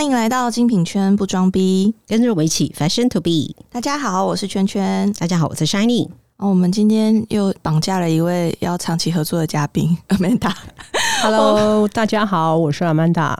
欢迎来到精品圈不装逼，跟着我们一起 Fashion to be。大家好，我是圈圈。大家好，我是 Shiny。哦，我们今天又绑架了一位要长期合作的嘉宾 Amanda。Hello，大家好，我是 Amanda。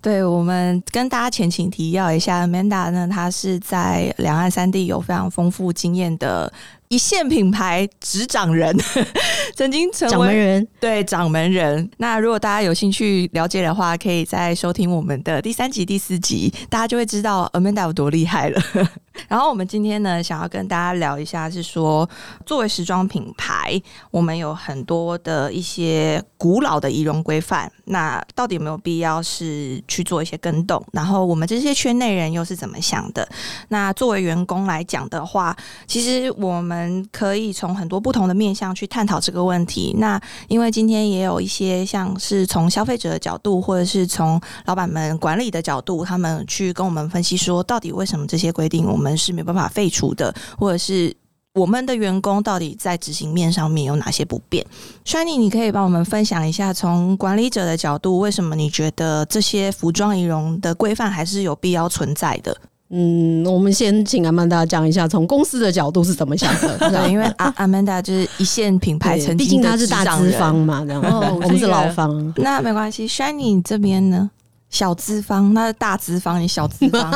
对，我们跟大家前情提要一下，Amanda 呢，她是在两岸三地有非常丰富经验的一线品牌执掌人，曾经成为掌门人。对掌门人。那如果大家有兴趣了解的话，可以再收听我们的第三集、第四集，大家就会知道 Amanda 有多厉害了。然后我们今天呢，想要跟大家聊一下，是说作为时装品牌，我们有很多的一些古老的仪容规范，那到底有没有必要是去做一些更动？然后我们这些圈内人又是怎么想的？那作为员工来讲的话，其实我们可以从很多不同的面向去探讨这个问题。那因为今天也有一些像是从消费者的角度，或者是从老板们管理的角度，他们去跟我们分析说，到底为什么这些规定我们是没办法废除的，或者是我们的员工到底在执行面上面有哪些不便？Shiny，你可以帮我们分享一下，从管理者的角度，为什么你觉得这些服装仪容的规范还是有必要存在的？嗯，我们先请阿曼达讲一下，从公司的角度是怎么想的。对，因为阿阿曼达就是一线品牌曾 经毕竟他是大资方嘛，这样。哦 我们是老方。那没关系，Shiny 这边呢，小资方，那是大资方，你小资方，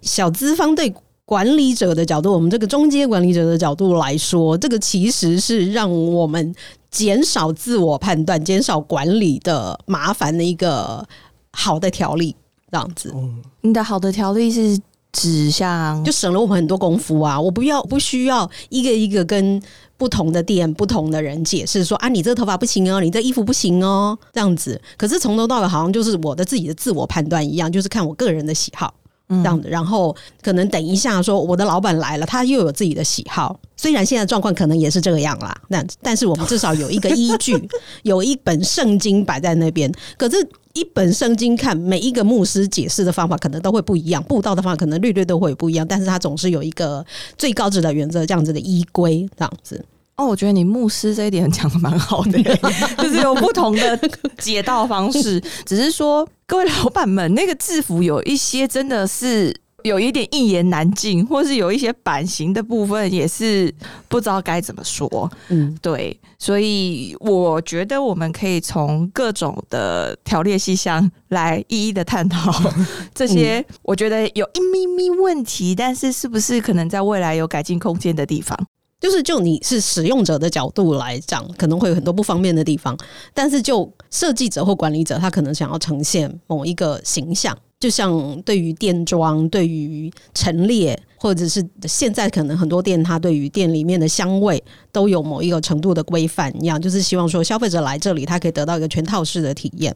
小资方对管理者的角度，我们这个中间管理者的角度来说，这个其实是让我们减少自我判断、减少管理的麻烦的一个好的条例，这样子。嗯你的好的条例是指向就省了我们很多功夫啊！我不要不需要一个一个跟不同的店、不同的人解释说啊，你这个头发不行哦，你这衣服不行哦，这样子。可是从头到尾好像就是我的自己的自我判断一样，就是看我个人的喜好这样子。然后可能等一下说我的老板来了，他又有自己的喜好。虽然现在状况可能也是这个样啦，那但是我们至少有一个依据，有一本圣经摆在那边。可是，一本圣经看每一个牧师解释的方法可能都会不一样，布道的方法可能略略都会不一样，但是它总是有一个最高值的原则，这样子的依规，这样子。哦，我觉得你牧师这一点讲的蛮好的，就是有不同的解道方式。只是说，各位老板们，那个制服有一些真的是有一点一言难尽，或是有一些版型的部分也是不知道该怎么说。嗯，对，所以我觉得我们可以从各种的条列细项来一一的探讨 这些，我觉得有一咪咪问题，但是是不是可能在未来有改进空间的地方？就是就你是使用者的角度来讲，可能会有很多不方便的地方，但是就设计者或管理者，他可能想要呈现某一个形象。就像对于店装、对于陈列，或者是现在可能很多店，它对于店里面的香味都有某一个程度的规范一样，就是希望说消费者来这里，他可以得到一个全套式的体验。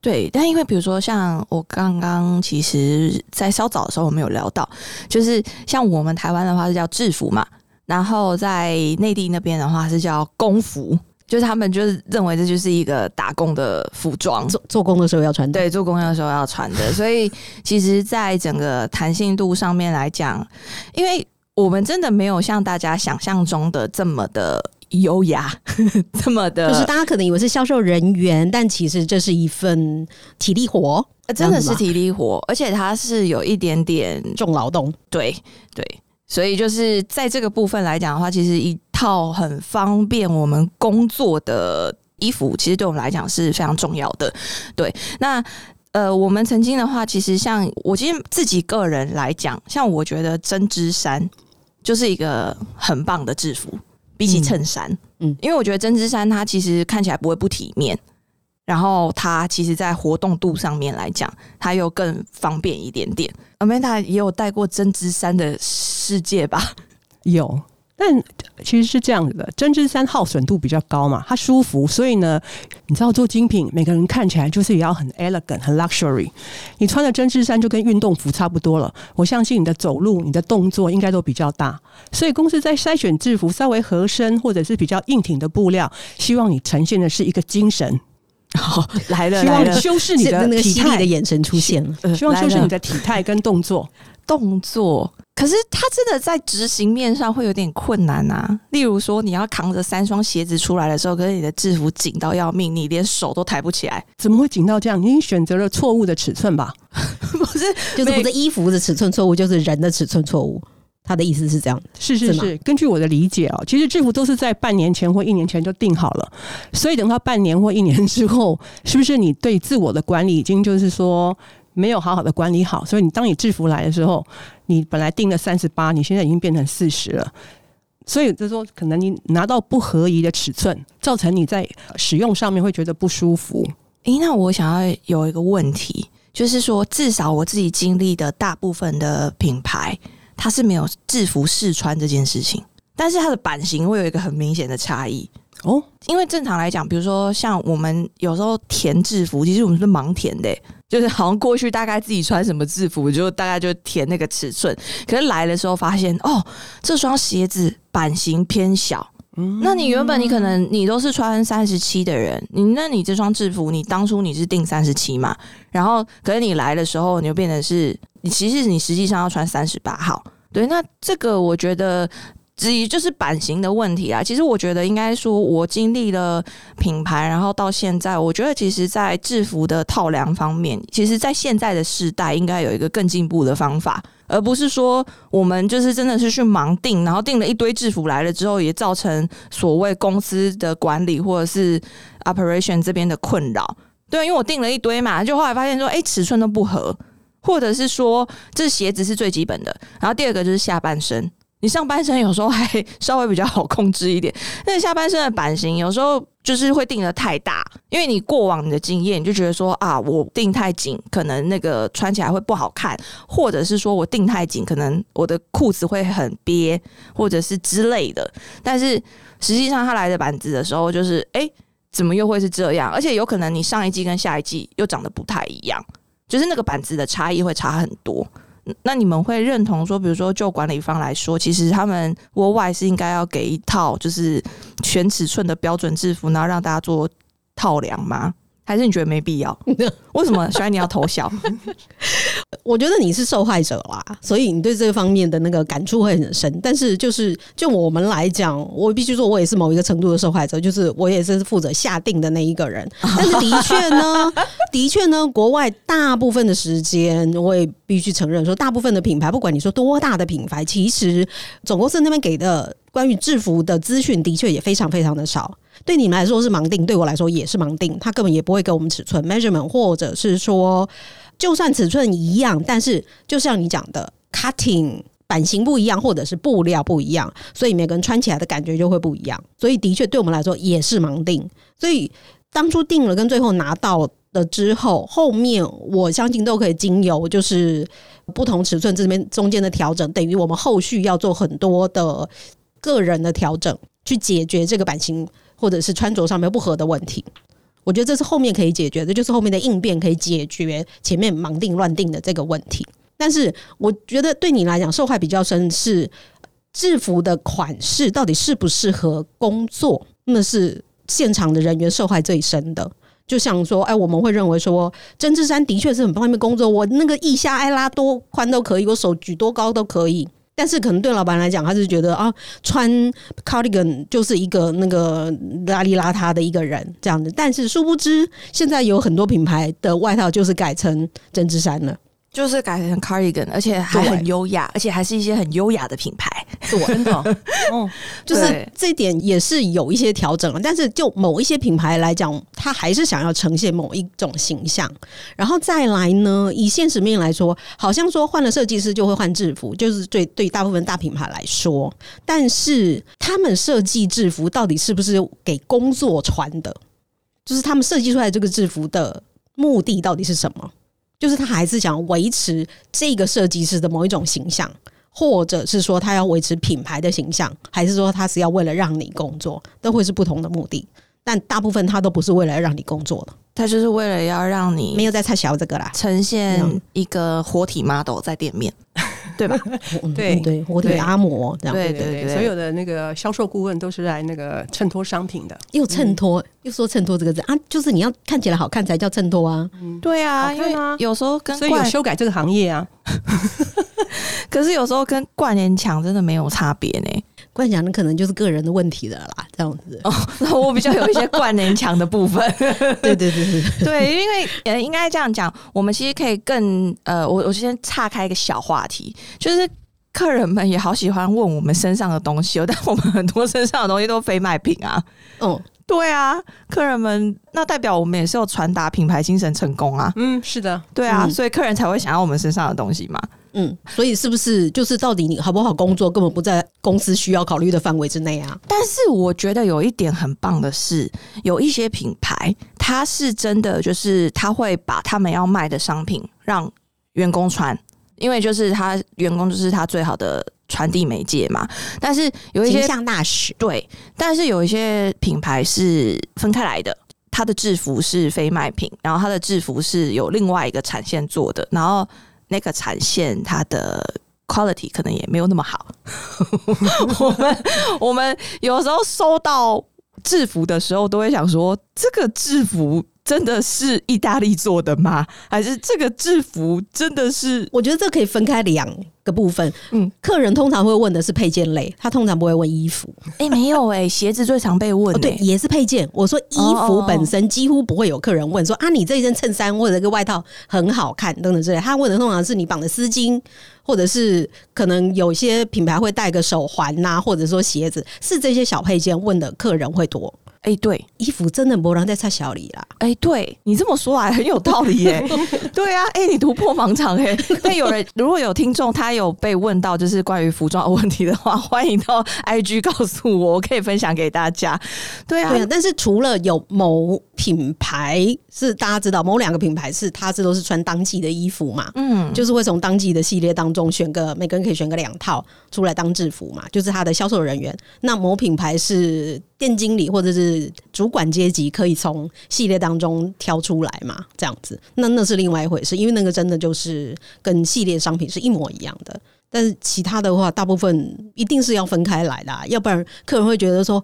对，但因为比如说像我刚刚其实，在稍早的时候我们有聊到，就是像我们台湾的话是叫制服嘛，然后在内地那边的话是叫工服，就是他们就是认为这就是一个打工的服装，做做工的时候要穿的，对，做工的时候要穿的，所以其实，在整个弹性度上面来讲，因为我们真的没有像大家想象中的这么的优雅，这么的，就是大家可能以为是销售人员，但其实这是一份体力活，呃真的是体力活，而且它是有一点点重劳动。对对，所以就是在这个部分来讲的话，其实一套很方便我们工作的衣服，其实对我们来讲是非常重要的。对，那呃，我们曾经的话，其实像我今天自己个人来讲，像我觉得针织衫就是一个很棒的制服，比起衬衫，嗯嗯，因为我觉得针织衫它其实看起来不会不体面。然后它其实，在活动度上面来讲，它又更方便一点点。Amanda 也有带过针织衫的世界吧？有，但其实是这样子的，针织衫耗损度比较高嘛，它舒服，所以呢，你知道做精品，每个人看起来就是也要很 elegant、很 luxury。你穿的针织衫就跟运动服差不多了，我相信你的走路、你的动作应该都比较大，所以公司在筛选制服稍微合身或者是比较硬挺的布料，希望你呈现的是一个精神，哦，来了希望来了，修饰你的 那个体态犀利的眼神出现了。呃希望修饰你的体态跟动作。动作，可是他真的在执行面上会有点困难啊。例如说，你要扛着三双鞋子出来的时候，可是你的制服紧到要命，你连手都抬不起来。怎么会紧到这样？你选择了错误的尺寸吧？不是，就是不是衣服的尺寸错误，就是人的尺寸错误。他的意思是这样，是是是是，根据我的理解哦，其实制服都是在半年前或一年前就定好了，所以等到半年或一年之后，是不是你对自我的管理已经就是说没有好好的管理好？所以你当你制服来的时候，你本来定了三十八，你现在已经变成四十了。所以就说，可能你拿到不合宜的尺寸，造成你在使用上面会觉得不舒服。诶，那我想要有一个问题，就是说，至少我自己经历的大部分的品牌，它是没有制服试穿这件事情，但是它的版型会有一个很明显的差异。哦，因为正常来讲，比如说像我们有时候填制服，其实我们是盲填的、就是好像过去大概自己穿什么制服，就大概就填那个尺寸。可是来的时候发现，哦，这双鞋子版型偏小。那你原本你可能你都是穿三十七的人，你那你这双制服，你当初你是定三十七嘛？然后可是你来的时候，你就变成是你其实你实际上要穿三十八号。对，那这个我觉得。至于就是版型的问题啊，其实我觉得应该说，我经历了品牌，然后到现在，我觉得其实，在制服的套量方面，其实，在现在的时代，应该有一个更进步的方法，而不是说我们就是真的是去盲定，然后定了一堆制服来了之后，也造成所谓公司的管理或者是 operation 这边的困扰。对，因为我定了一堆嘛，就后来发现说，哎，尺寸都不合，或者是说这鞋子是最基本的，然后第二个就是下半身。你上半身有时候还稍微比较好控制一点，但是下半身的版型有时候就是会定的太大，因为你过往你的经验，你就觉得说啊，我定太紧，可能那个穿起来会不好看，或者是说我定太紧，可能我的裤子会很憋，或者是之类的。但是实际上它来的板子的时候，就是哎、诶怎么又会是这样？而且有可能你上一季跟下一季又长得不太一样，就是那个板子的差异会差很多。那你们会认同说，比如说就管理方来说，其实他们窝外是应该要给一套就是全尺寸的标准制服，然后让大家做套量吗？还是你觉得没必要？为什么？小安你要偷笑？我觉得你是受害者啦，所以你对这个方面的那个感触会很深。但是就是就我们来讲，我必须说，我也是某一个程度的受害者，就是我也是负责下定的那一个人。但是的确呢，的确呢，国外大部分的时间，我也必须承认说，大部分的品牌，不管你说多大的品牌，其实总公司那边给的关于制服的资讯，的确也非常非常的少。对你们来说是盲定，对我来说也是盲定。他根本也不会给我们尺寸 measurement，或者是说，就算尺寸一样，但是就像你讲的 cutting 版型不一样，或者是布料不一样，所以每个人穿起来的感觉就会不一样。所以的确对我们来说也是盲定。所以当初定了跟最后拿到的之后，后面我相信都可以经由就是不同尺寸这边中间的调整，等于我们后续要做很多的个人的调整，去解决这个版型或者是穿着上面不合的问题。我觉得这是后面可以解决的，就是后面的应变可以解决前面盲定乱定的这个问题。但是我觉得对你来讲，受害比较深是制服的款式到底适不适合工作，那是现场的人员受害最深的。就像说，哎，我们会认为说，针织衫的确是很方便工作，我那个腋下爱拉多宽都可以，我手举多高都可以。但是可能对老板来讲，他是觉得啊，穿 cardigan 就是一个那个邋里邋遢的一个人这样子。但是殊不知，现在有很多品牌的外套就是改成针织衫了。就是改成 cardigan，而且还很优雅，而且还是一些很优雅的品牌。对，真的 哦，哦就是这一点也是有一些调整了，但是就某一些品牌来讲，它还是想要呈现某一种形象。然后再来呢，以现实面来说，好像说换了设计师就会换制服，就是对对大部分大品牌来说，但是他们设计制服到底是不是给工作穿的？就是他们设计出来这个制服的目的到底是什么？就是他还是想维持这个设计师的某一种形象，或者是说他要维持品牌的形象，还是说他是要为了让你工作，都会是不同的目的。但大部分他都不是为了让你工作的，他就是为了要让你没你有在拆小这个啦。呈现一个活体 model 在店面，对吧？嗯对嗯对，活体对阿嬷这样，对对对，所有的那个销售顾问都是来那个衬托商品的。又衬托，又说衬托这个字啊，就是你要看起来好看才叫衬托啊。对啊，因为有时候跟所以有修改这个行业啊，可是有时候跟挂联墙真的没有差别呢。冠讲的可能就是个人的问题的啦，这样子。哦，那我比较有一些 冠能强的部分。对对对对对，对，因为呃，应该这样讲，我们其实可以更呃，我我先岔开一个小话题，就是客人们也好喜欢问我们身上的东西哦，但我们很多身上的东西都非卖品啊。哦，对啊，客人们那代表我们也是有传达品牌精神成功啊。嗯，是的，对啊，嗯所以客人才会想要我们身上的东西嘛。嗯，所以是不是就是到底你好不好工作，根本不在公司需要考虑的范围之内啊？但是我觉得有一点很棒的是，有一些品牌，它是真的就是他会把他们要卖的商品让员工穿，因为就是他员工就是他最好的传递媒介嘛。但是有一些形象大使，对，但是有一些品牌是分开来的。它的制服是非卖品，然后它的制服是有另外一个产线做的，然后那个产线它的 quality 可能也没有那么好。我们我们有时候收到制服的时候，都会想说，这个制服真的是意大利做的吗？还是这个制服真的是？我觉得这可以分开两个部分。嗯嗯，客人通常会问的是配件类，他通常不会问衣服。哎、没有哎、鞋子最常被问、哦，对，欸也是配件。我说衣服本身几乎不会有客人问说啊，你这一件衬衫或者这个外套很好看等等之类。他问的通常是你绑的丝巾，或者是可能有些品牌会戴个手环呐、或者说鞋子，是这些小配件问的客人会多。哎、对，衣服真的不让在差小里啦。哎、对你这么说来很有道理耶、对啊，哎、你突破盲场哎、那有人如果有听众他有被问到就是关于服装的问题的话，欢迎到 IG 告诉我，我可以分享给大家。对啊，对啊，但是除了有某品牌是大家知道，某两个品牌是它这都是穿当季的衣服嘛，嗯，就是会从当季的系列当中选个每个人可以选个两套出来当制服嘛，就是他的销售人员。那某品牌是店经理或者是主管阶级可以从系列当中挑出来嘛，这样子，那那是另外一回事，因为那个真的就是跟系列商品是一模一样的。但是其他的话，大部分一定是要分开来的啊、要不然客人会觉得说。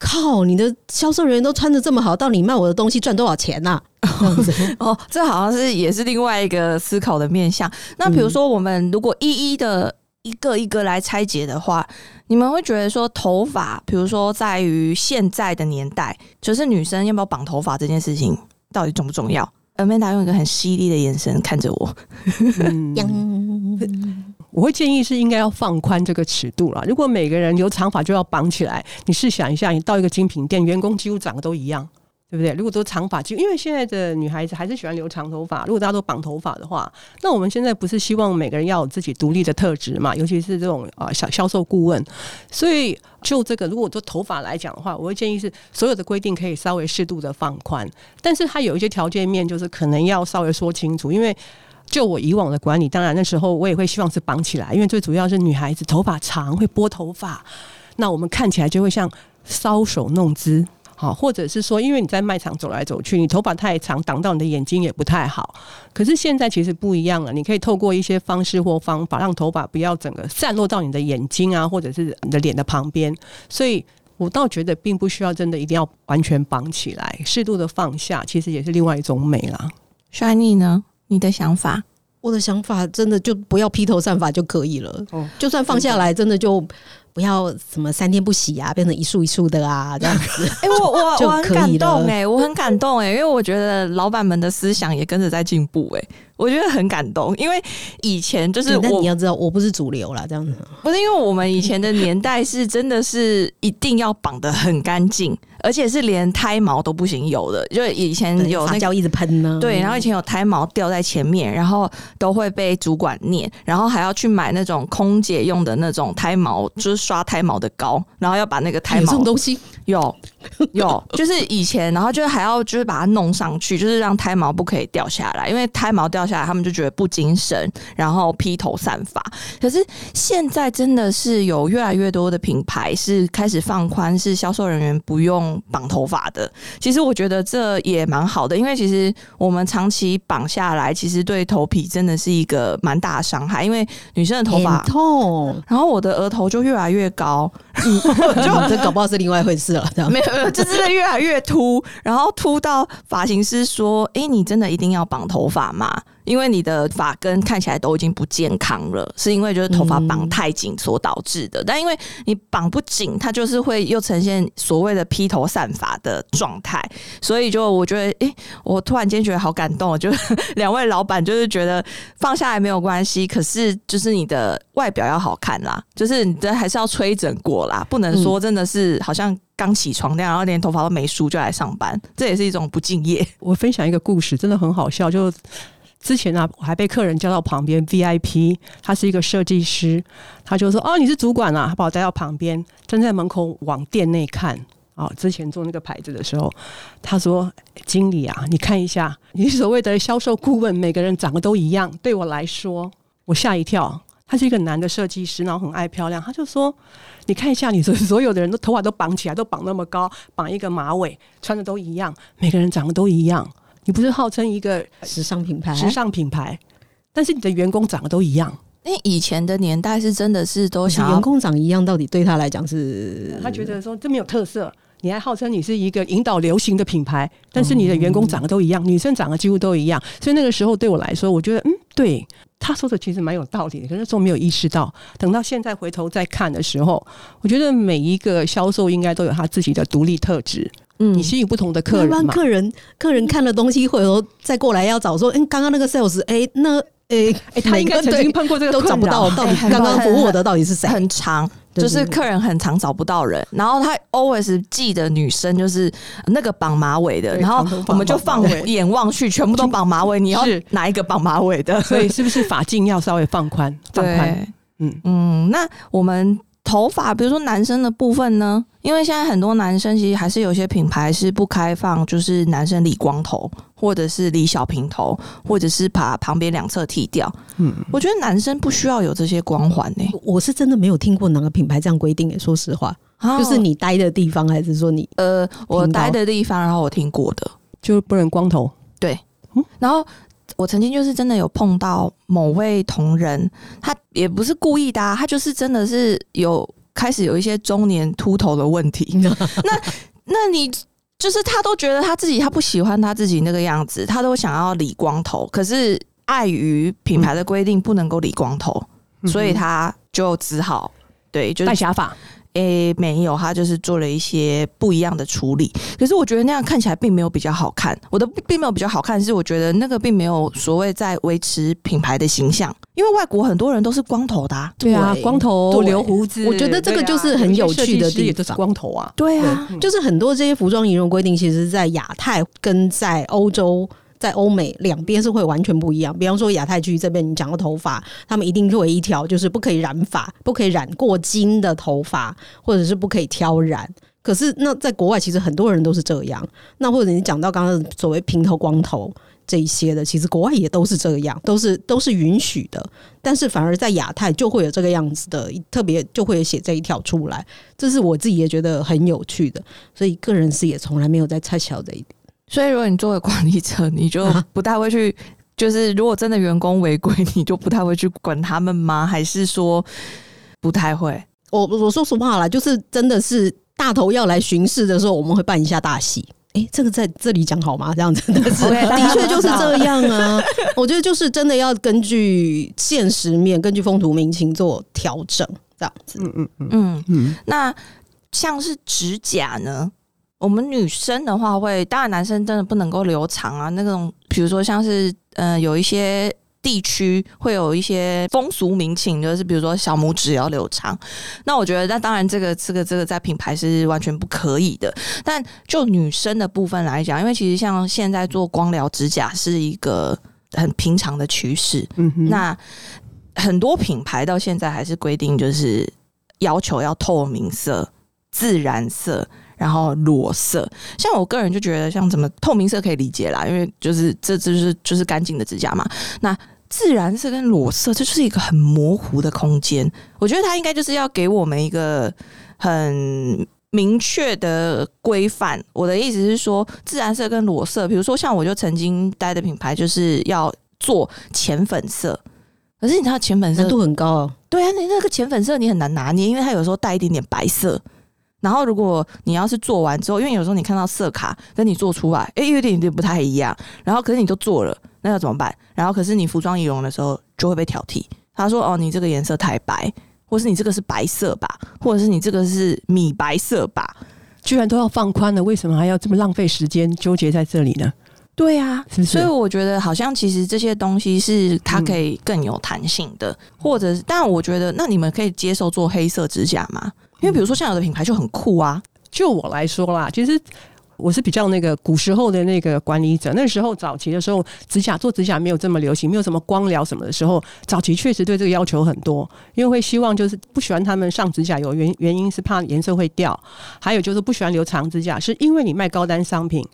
靠！你的销售人员都穿的这么好，到底卖我的东西赚多少钱呐、这样子，哦，这好像是也是另外一个思考的面向。那比如说，我们如果一一的一个一个来拆解的话，你们会觉得说头发，比如说在于现在的年代，就是女生要不要绑头发这件事情，到底重不重要？Amanda 用一个很犀利的眼神看着我，我会建议是应该要放宽这个尺度了。如果每个人留长发就要绑起来，你试想一下，你到一个精品店，员工几乎长得都一样。对不对？如果都长发，就因为现在的女孩子还是喜欢留长头发。如果大家都绑头发的话，那我们现在不是希望每个人要有自己独立的特质嘛？尤其是这种啊小销售顾问。所以就这个，如果做头发来讲的话，我会建议是所有的规定可以稍微适度的放宽，但是它有一些条件面，就是可能要稍微说清楚，因为。就我以往的管理，当然那时候我也会希望是绑起来，因为最主要是女孩子头发长会拨头发，那我们看起来就会像搔首弄姿。好，或者是说，因为你在卖场走来走去，你头发太长挡到你的眼睛也不太好。可是现在其实不一样了，你可以透过一些方式或方法，让头发不要整个散落到你的眼睛啊，或者是你的脸的旁边。所以我倒觉得并不需要真的一定要完全绑起来，适度的放下，其实也是另外一种美啦。Shiny 呢？你的想法？我的想法真的就不要披头散发就可以了。哦就算放下来，真的就不要什么三天不洗啊，变成一束一束的啊，这样子。哎、我我 就我很感动了哎、我很感动哎、因为我觉得老板们的思想也跟着在进步哎、我觉得很感动，因为以前就是对但我你要知道，我不是主流啦，这样子。不是因为我们以前的年代是真的是一定要绑得很干净，而且是连胎毛都不行有的，就以前有那个。发胶一直喷呢。对，然后以前有胎毛掉在前面，然后都会被主管念，然后还要去买那种空姐用的那种胎毛，就是刷胎毛的膏，然后要把那个胎毛有这毛种东西，有有，就是以前，然后就是还要就是把它弄上去，就是让胎毛不可以掉下来，因为胎毛掉下来，他们就觉得不精神，然后披头散发。可是现在真的是有越来越多的品牌是开始放宽，是销售人员不用绑头发的。其实我觉得这也蛮好的，因为其实我们长期绑下来，其实对头皮真的是一个蛮大的伤害，因为女生的头发 很。痛，然后我的额头就越来越高，就这搞不好是另外一回事了。这样没有没有，就真的越来越秃，然后秃到发型师说：“哎、你真的一定要绑头发吗？”因为你的发根看起来都已经不健康了，是因为就是头发绑太紧所导致的。但因为你绑不紧，它就是会又呈现所谓的披头散发的状态，所以就我觉得，诶、我突然间觉得好感动哦，就 两位老板就是觉得放下来没有关系，可是就是你的外表要好看啦，就是你的还是要吹整过啦，不能说真的是好像刚起床那样，然后连头发都没梳就来上班，这也是一种不敬业。我分享一个故事，真的很好笑。就之前啊，我还被客人叫到旁边 VIP，他是一个设计师，他就说：“哦，你是主管啊！”他把我带到旁边，站在门口往店内看。哦，之前做那个牌子的时候，他说：“经理啊，你看一下，你所谓的销售顾问，每个人长得都一样。对我来说，我吓一跳。他是一个男的设计师，然后很爱漂亮。他就说：‘你看一下，你所 所有的人都头发都绑起来，都绑那么高，绑一个马尾，穿的都一样，每个人长得都一样。’你不是号称一个时尚品牌，时尚品牌，但是你的员工长得都一样。因为以前的年代是真的是都可是想员工长一样，到底对他来讲是他觉得说这没有特色，你还号称你是一个引导流行的品牌，但是你的员工长得都一样，女生长得几乎都一样。所以那个时候对我来说，我觉得嗯，对他说的其实蛮有道理的，可是那时候没有意识到。等到现在回头再看的时候，我觉得每一个销售应该都有他自己的独立特质。嗯你吸引不同的客人一般客人客人看了东西，回头再过来要找说，嗯，刚刚那个 sales，哎、那哎哎、他应该曾经碰过这个都找不到，到底刚刚很服务我的到底是谁？很长，对就是客人很常找不到人，然后他 always 记得女生就是那个绑马尾的，然后我们就放眼望去，全部都绑马尾，你要是。哪一个绑马尾的？所以是不是发镜要稍微放宽？放宽，嗯。嗯，那我们头发，比如说男生的部分呢？因为现在很多男生其实还是有些品牌是不开放，就是男生理光头，或者是理小平头，或者是把旁边两侧剃掉。嗯，我觉得男生不需要有这些光环呢、我是真的没有听过哪个品牌这样规定诶，说实话，啊。就是你待的地方，还是说你呃，我待的地方，然后我听过的，就是不能光头。对。然后我曾经就是真的有碰到某位同仁，他也不是故意的、啊，他就是真的是有开始有一些中年秃头的问题。那那你就是他都觉得他自己他不喜欢他自己那个样子，他都想要理光头，可是碍于品牌的规定不能够理光头，所以他就只好对，就是戴假发，诶、没有，他就是做了一些不一样的处理。可是我觉得那样看起来并没有比较好看。我的并没有比较好看，是我觉得那个并没有所谓在维持品牌的形象，因为外国很多人都是光头的、啊。对啊，对光头对留胡子，我觉得这个就是很有趣的地方光头啊。对啊，嗯就是很多这些服装仪容规定，其实在亚太跟在欧洲。在欧美两边是会完全不一样，比方说亚太区这边，你讲到头发，他们一定会有一条就是不可以染发，不可以染过金的头发，或者是不可以挑染。可是那在国外，其实很多人都是这样。那或者你讲到刚刚所谓平头、光头这一些的，其实国外也都是这样，都是都是允许的。但是反而在亚太就会有这个样子的，特别就会写这一条出来，这是我自己也觉得很有趣的。所以个人是也从来没有在猜小这一点。所以如果你作为管理者，你就啊不太会去。就是如果真的员工违规，你就不太会去管他们吗？还是说不太会？我我说实话啦，就是真的是大头要来巡视的时候，我们会办一下大戏。诶，这个在这里讲好吗？这样子，的是 的确就是这样啊。我觉得就是真的要根据现实面、根据风土民情做调整，这样子。嗯嗯嗯嗯，嗯，那像是指甲呢？我们女生的话会，当然男生真的不能够留长啊。那种比如说像是呃有一些地区会有一些风俗民情，就是比如说小拇指要留长。那我觉得，那当然这个这个这个在品牌是完全不可以的。但就女生的部分来讲，因为其实像现在做光疗指甲是一个很平常的趋势，嗯哼，那很多品牌到现在还是规定，就是要求要透明色、自然色，然后裸色。像我个人就觉得，像什么透明色可以理解啦，因为就是这这就是就是干净的指甲嘛。那自然色跟裸色，这就是一个很模糊的空间。我觉得它应该就是要给我们一个很明确的规范。我的意思是说，自然色跟裸色，比如说像我就曾经待的品牌就是要做浅粉色，可是你知道浅粉色难度很高哦。对啊，你那个浅粉色你很难拿捏，因为它有时候带一点点白色。然后，如果你要是做完之后，因为有时候你看到色卡跟你做出来，哎，有点有点不太一样。然后，可是你都做了，那那要怎么办？然后可是你服装仪容的时候就会被挑剔，他说哦，你这个颜色太白，或是你这个是白色吧，或者是你这个是米白色吧？居然都要放宽了，为什么还要这么浪费时间纠结在这里呢？对啊，是不是所以我觉得好像其实这些东西是它可以更有弹性的，或者是，但我觉得那你们可以接受做黑色指甲吗？因为比如说像有的品牌就很酷啊，就我来说啦，其实我是比较那个古时候的那个管理者。那时候早期的时候，指甲做指甲没有这么流行，没有什么光疗什么的时候，早期确实对这个要求很多，因为会希望就是不喜欢他们上指甲油，原原因是怕颜色会掉，还有就是不喜欢留长指甲，是因为你卖高单商品，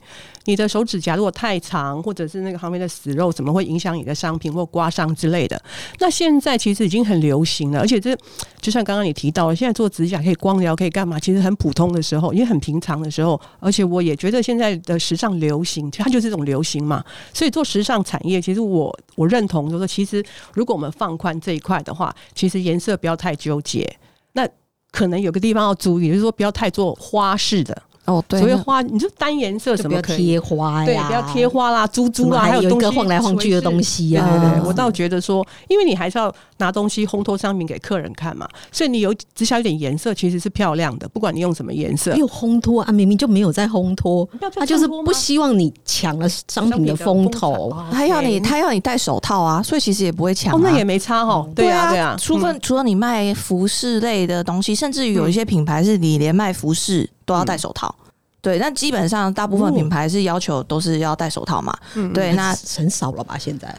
你的手指甲如果太长，或者是那个旁边的死肉，怎么会影响你的商品或刮伤之类的？那现在其实已经很流行了，而且这就像刚刚你提到的，现在做指甲可以光疗，可以干嘛？其实很普通的时候，也很平常的时候，而且我也觉得现在的时尚流行，它就是一种流行嘛。所以做时尚产业，其实我我认同，就是说，其实如果我们放宽这一块的话，其实颜色不要太纠结。那可能有个地方要注意，就是说不要太做花式的。哦，对所以花，你就单颜色什么可以贴花呀，对，不要贴花啦、珠珠啦，还有一个晃来晃去的东西呀啊对对，我倒觉得说，因为你还是要拿东西烘托商品给客人看嘛，所以你有只下一点颜色其实是漂亮的，不管你用什么颜色没。有烘托啊，明明就没有在烘托他就是不希望你抢了商品的风头。哦他要你他要你戴手套啊，所以其实也不会抢、啊。哦，那也没差哦。对啊，对啊，除非嗯除了你卖服饰类的东西，甚至于有一些品牌是你连卖服饰都要戴手套。对，那基本上大部分哦品牌是要求都是要戴手套嘛。嗯对，那很少了吧？现在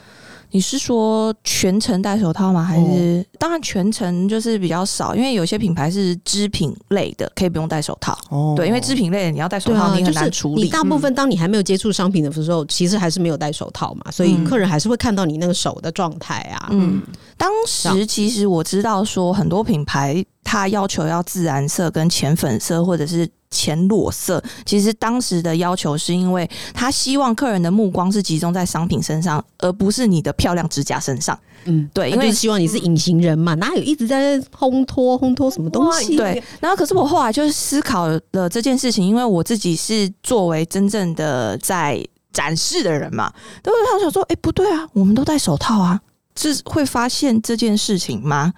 你是说全程戴手套吗？还是、当然全程就是比较少，因为有些品牌是织品类的，可以不用戴手套。哦对，因为织品类的你要戴手套，你很就难处理。你大部分当你还没有接触商品的时候，其实还是没有戴手套嘛，所以嗯客人还是会看到你那个手的状态啊。嗯，当时其实我知道说很多品牌它要求要自然色跟浅粉色或者是浅裸色，其实当时的要求是因为他希望客人的目光是集中在商品身上，而不是你的漂亮指甲身上。嗯，对，因为希望你是隐形人嘛，哪有一直在烘托烘托什么东西？对，然后可是我后来就是思考了这件事情，因为我自己是作为真正的在展示的人嘛，都会想说，哎、不对啊，我们都戴手套啊，是会发现这件事情吗？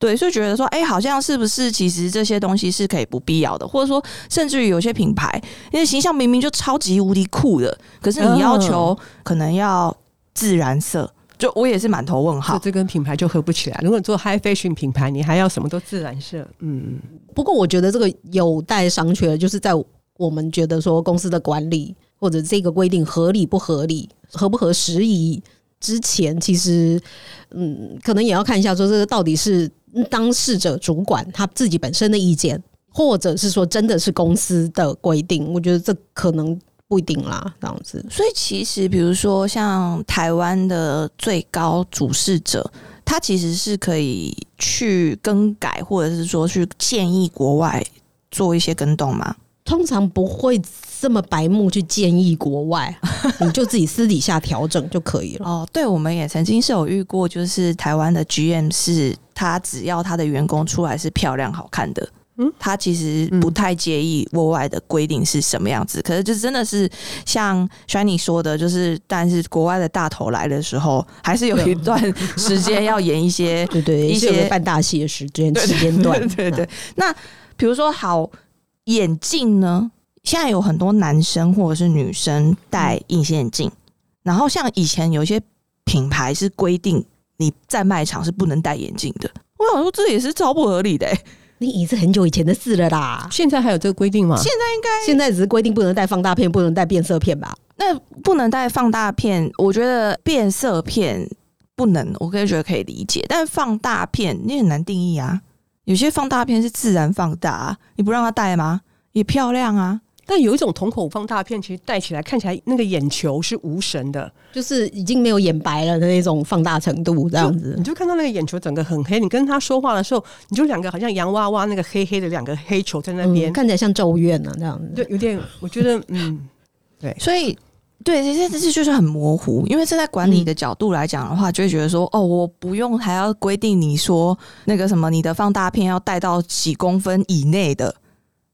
对，所以觉得说，哎、好像是不是其实这些东西是可以不必要的，或者说，甚至于有些品牌，因为形象明明就超级无敌酷的，可是你要求可能要自然色，就我也是满头问号。这跟品牌就合不起来。如果你做 high fashion 品牌，你还要什么都自然色，嗯，不过我觉得这个有待商榷，就是在我们觉得说公司的管理或者这个规定合理不合理、合不合时宜之前，其实嗯，可能也要看一下说这个到底是当事者主管他自己本身的意见，或者是说真的是公司的规定。我觉得这可能不一定啦，这样子。所以其实，比如说像台湾的最高主事者，他其实是可以去更改，或者是说去建议国外做一些更动嘛。通常不会这么白目去建议国外，你就自己私底下调整就可以了。哦，对，我们也曾经是有遇过，就是台湾的 GM 是他只要他的员工出来是漂亮好看的。嗯他其实不太介意国外的规定是什么样子，可是就真的是像 Shiny 说的，就是但是国外的大头来的时候，还是有一段时间要演一些 对对，一些办大戏的时间 对时间段，对对对，那比如说好眼镜呢，现在有很多男生或者是女生戴隐形眼镜，然后像以前有一些品牌是规定你在卖场是不能戴眼镜的，我想说这也是超不合理的、欸。你已经是很久以前的事了啦。现在还有这个规定吗？现在只是规定不能戴放大片，不能戴变色片吧？那不能戴放大片，我觉得变色片不能，我可以觉得可以理解，但放大片你很难定义啊。有些放大片是自然放大、啊，你不让他戴吗？也漂亮啊。但有一种瞳孔放大片，其实戴起来看起来那个眼球是无神的，就是已经没有眼白了的那种放大程度，这样子你。就看到那个眼球整个很黑。你跟他说话的时候，你就两个好像洋娃娃那个黑黑的两个黑球在那边，嗯，看起来像咒怨呢，这样子。就有点，我觉得嗯，对 所以，对这些这是就是很模糊，因为是在管理的角度来讲的话，就会觉得说，哦，我不用还要规定你说那个什么，你的放大片要带到几公分以内的，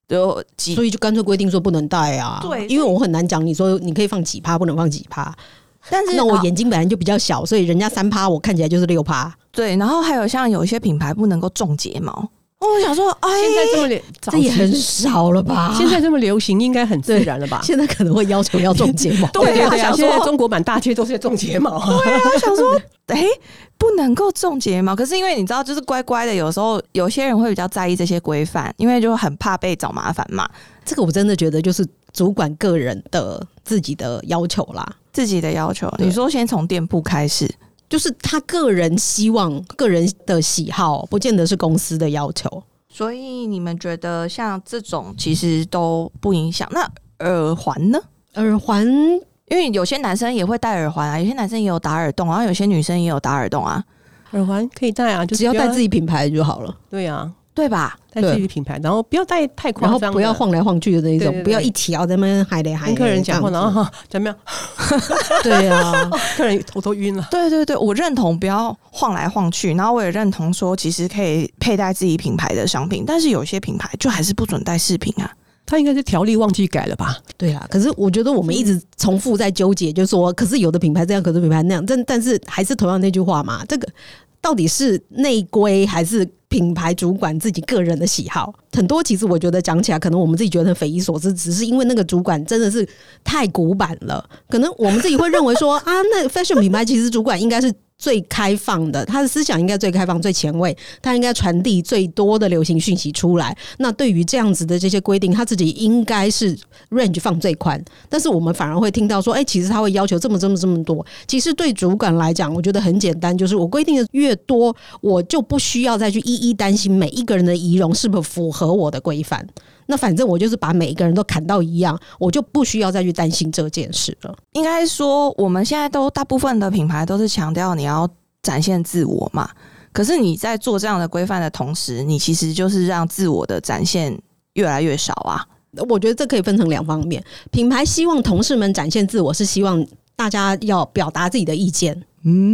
就几所以就干脆规定说不能带啊。对因为我很难讲，你说你可以放几趴，不能放几趴。但是那我啊眼睛本来就比较小，所以人家三趴，我看起来就是六趴。对，然后还有像有一些品牌不能够种睫毛，我想说，哎，现在这么流，这也很少了吧？现在这么流行，应该很自然了吧？现在可能会要求要种睫毛。对对对啊！想说现在中国版大街都是在种睫毛，我想说，哎、不能够种睫毛。可是因为你知道，就是乖乖的，有时候有些人会比较在意这些规范，因为就很怕被找麻烦嘛。这个我真的觉得就是主管个人的自己的要求啦，自己的要求，你说先从店铺开始，就是他个人希望、个人的喜好，不见得是公司的要求。所以你们觉得像这种其实都不影响。那耳环呢？耳环因为有些男生也会戴耳环啊，有些男生也有打耳洞，然后有些女生也有打耳洞啊，耳环可以戴啊，就是只要戴自己品牌就好了，对啊，对吧？带自己的品牌，然后不要带太然后，不要晃来晃去的那种，不要一条在那边嗨来嗨。跟客人讲话，然后后哈怎么样？对啊，客人头都晕了。对对对，我认同不要晃来晃去，然后我也认同说，其实可以佩戴自己品牌的商品，但是有些品牌就还是不准带饰品啊。他应该是条例忘记改了吧？对啊。可是我觉得我们一直重复在纠结，就是说，可是有的品牌这样，可是品牌那样，但但是还是同样那句话嘛，这个到底是内规还是品牌主管自己个人的喜好？很多其实我觉得讲起来，可能我们自己觉得很匪夷所思，只是因为那个主管真的是太古板了。可能我们自己会认为说啊，那 fashion 品牌其实主管应该是。最开放的，他的思想应该最开放、最前卫，他应该传递最多的流行讯息出来。那对于这样子的这些规定，他自己应该是 range 放最宽。但是我们反而会听到说，哎、其实他会要求这么这么这么多。其实对主管来讲，我觉得很简单，就是我规定的越多，我就不需要再去一一担心每一个人的仪容是否符合我的规范。那反正我就是把每一个人都砍到一样，我就不需要再去担心这件事了。应该说，我们现在都大部分的品牌都是强调你要展现自我嘛。可是你在做这样的规范的同时，你其实就是让自我的展现越来越少啊。我觉得这可以分成两方面，品牌希望同事们展现自我，是希望大家要表达自己的意见，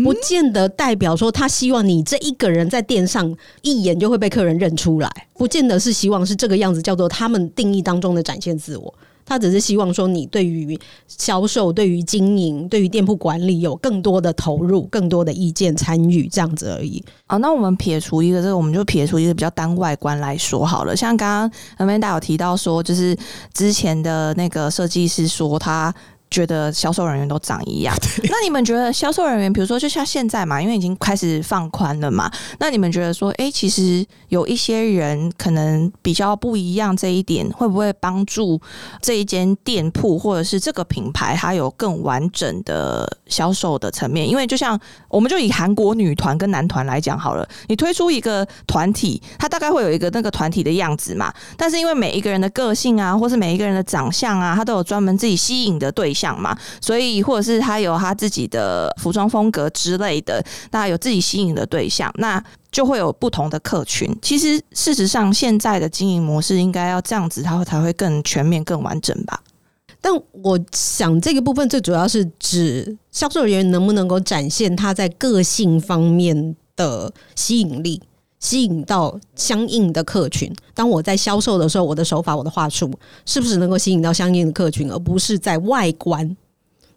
不见得代表说他希望你这一个人在店上一眼就会被客人认出来，不见得是希望是这个样子，叫做他们定义当中的展现自我。他只是希望说你对于销售、对于经营、对于店铺管理有更多的投入、更多的意见参与，这样子而已。哦，那我们撇除一个这个，我们就撇除一个比较单外观来说好了。像刚刚 Amanda 有提到说，就是之前的那个设计师说他。觉得销售人员都长一样，那你们觉得销售人员，比如说就像现在嘛，因为已经开始放宽了嘛，那你们觉得说，哎、其实有一些人可能比较不一样，这一点会不会帮助这一间店铺或者是这个品牌，它有更完整的销售的层面？因为就像我们就以韩国女团跟男团来讲好了，你推出一个团体，它大概会有一个那个团体的样子嘛，但是因为每一个人的个性啊，或是每一个人的长相啊，他都有专门自己吸引的对象嘛，所以或者是他有他自己的服装风格之类的，那有自己吸引的对象，那就会有不同的客群。其实事实上，现在的经营模式应该要这样子，它才会更全面、更完整吧。但我想这个部分最主要是指销售人员能不能够展现他在个性方面的吸引力，吸引到相应的客群。当我在销售的时候，我的手法、我的话术是不是能够吸引到相应的客群，而不是在外观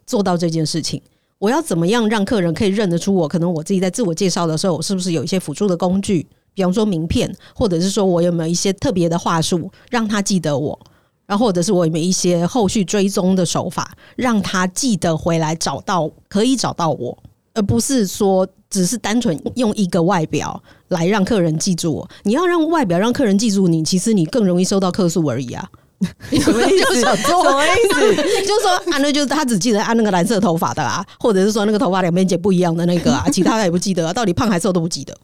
做到这件事情？我要怎么样让客人可以认得出我？可能我自己在自我介绍的时候，我是不是有一些辅助的工具，比方说名片，或者是说我有没有一些特别的话术，让他记得我？然后或者是我有没有一些后续追踪的手法，让他记得回来找到，可以找到我，而不是说只是单纯用一个外表来让客人记住我。你要让外表让客人记住你，其实你更容易收到客诉而已啊。什么意思？什么意思？就是说，啊，那就是他只记得按那个蓝色头发的啊，或者是说那个头发两边剪不一样的那个啊，其他他也不记得、啊，到底胖还瘦都不记得。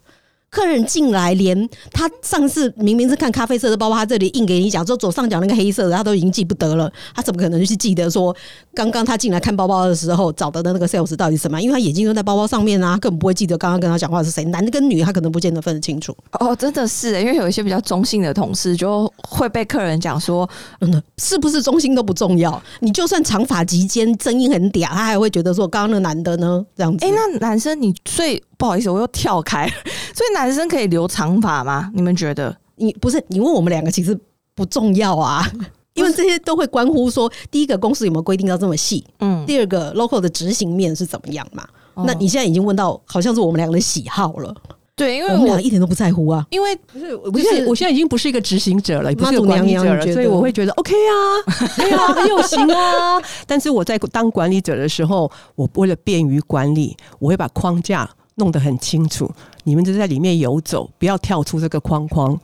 客人进来，连他上次明明是看咖啡色的包包，他这里印给你讲说左上角那个黑色的，他都已经记不得了。他怎么可能去记得说刚刚他进来看包包的时候找到的那个 sales 到底什么？因为他眼睛都在包包上面啊，根本不会记得刚刚跟他讲话是谁，男的跟女他可能不见得分得清楚。哦，真的是，因为有一些比较中性的同事就会被客人讲说，嗯，是不是中心都不重要，你就算长发及肩，声音很嗲，他还会觉得说刚刚那个男的呢这样子。哎、那男生你所以不好意思，我又跳开，所以男生可以留长发吗？你们觉得？你不是你问我们两个其实不重要啊，因为这些都会关乎说，第一个公司有没有规定到这么细，嗯，第二个 local 的执行面是怎么样嘛？哦那你现在已经问到，好像是我们两个的喜好了，对，因为我们俩一点都不在乎啊。因为不是，我现在我现在已经不是一个执行者了，也不是管理者了，所以我会觉得 OK 啊，对啊，很有型啊。但是我在当管理者的时候，我为了便于管理，我会把框架弄得很清楚，你们就在里面游走，不要跳出这个框框。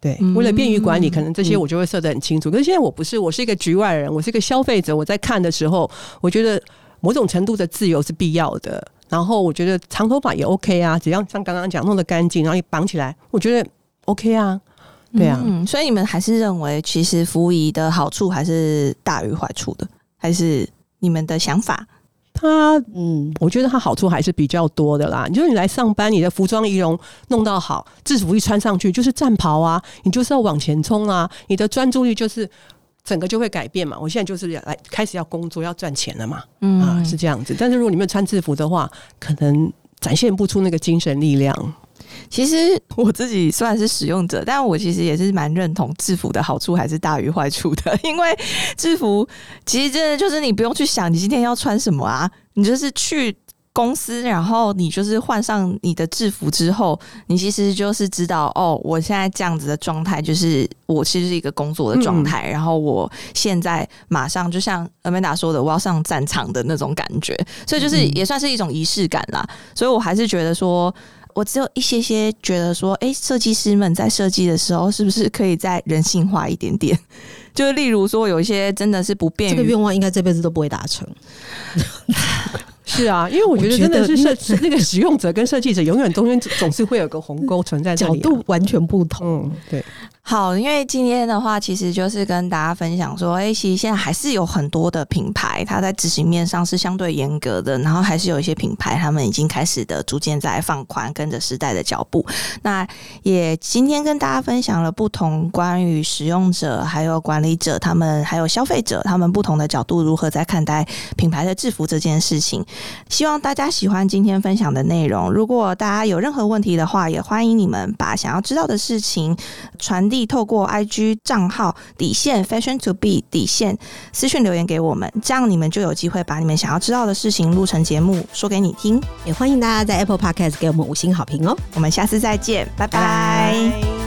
对，嗯为了便于管理，可能这些我就会设得很清楚。可是现在我不是，我是一个局外人，我是一个消费者。我在看的时候，我觉得某种程度的自由是必要的。然后我觉得长头发也 OK 啊，只要像刚刚讲弄得干净，然后你绑起来，我觉得 OK 啊。对啊，嗯，所以你们还是认为，其实服仪的好处还是大于坏处的，还是你们的想法？它嗯，我觉得它好处还是比较多的啦。你就是你来上班，你的服装仪容弄到好，制服一穿上去就是战袍啊，你就是要往前冲啊，你的专注力就是整个就会改变嘛。我现在就是来开始要工作要赚钱了嘛，嗯啊是这样子。但是如果你没有穿制服的话，可能展现不出那个精神力量。其实我自己虽然是使用者，但我其实也是蛮认同制服的好处还是大于坏处的。因为制服其实真的就是你不用去想你今天要穿什么啊，你就是去公司，然后你就是换上你的制服之后，你其实就是知道哦，我现在这样子的状态就是我其实是一个工作的状态，然后我现在马上就像 Amanda 说的，我要上战场的那种感觉，所以就是也算是一种仪式感啦。所以我还是觉得说。我只有一些些觉得说，哎、设计师们在设计的时候，是不是可以再人性化一点点？就是例如说，有一些真的是不便于这个愿望应该这辈子都不会达成。是啊，因为我觉得真的是设 那个使用者跟设计者永远中间总是会有个鸿沟存在这角。度完全不同。嗯，对，好，因为今天的话，其实就是跟大家分享说，哎、其实现在还是有很多的品牌，它在执行面上是相对严格的，然后还是有一些品牌，他们已经开始的逐渐在放宽，跟着时代的脚步。那也今天跟大家分享了不同关于使用者、还有管理者他们，还有消费者他们不同的角度如何在看待品牌的制服这件事情。希望大家喜欢今天分享的内容。如果大家有任何问题的话，也欢迎你们把想要知道的事情传递透过 IG 账号底线 Fashion to Be 底线私讯留言给我们，这样你们就有机会把你们想要知道的事情录成节目说给你听。也欢迎大家在 Apple Podcast 给我们五星好评哦。我们下次再见，拜拜拜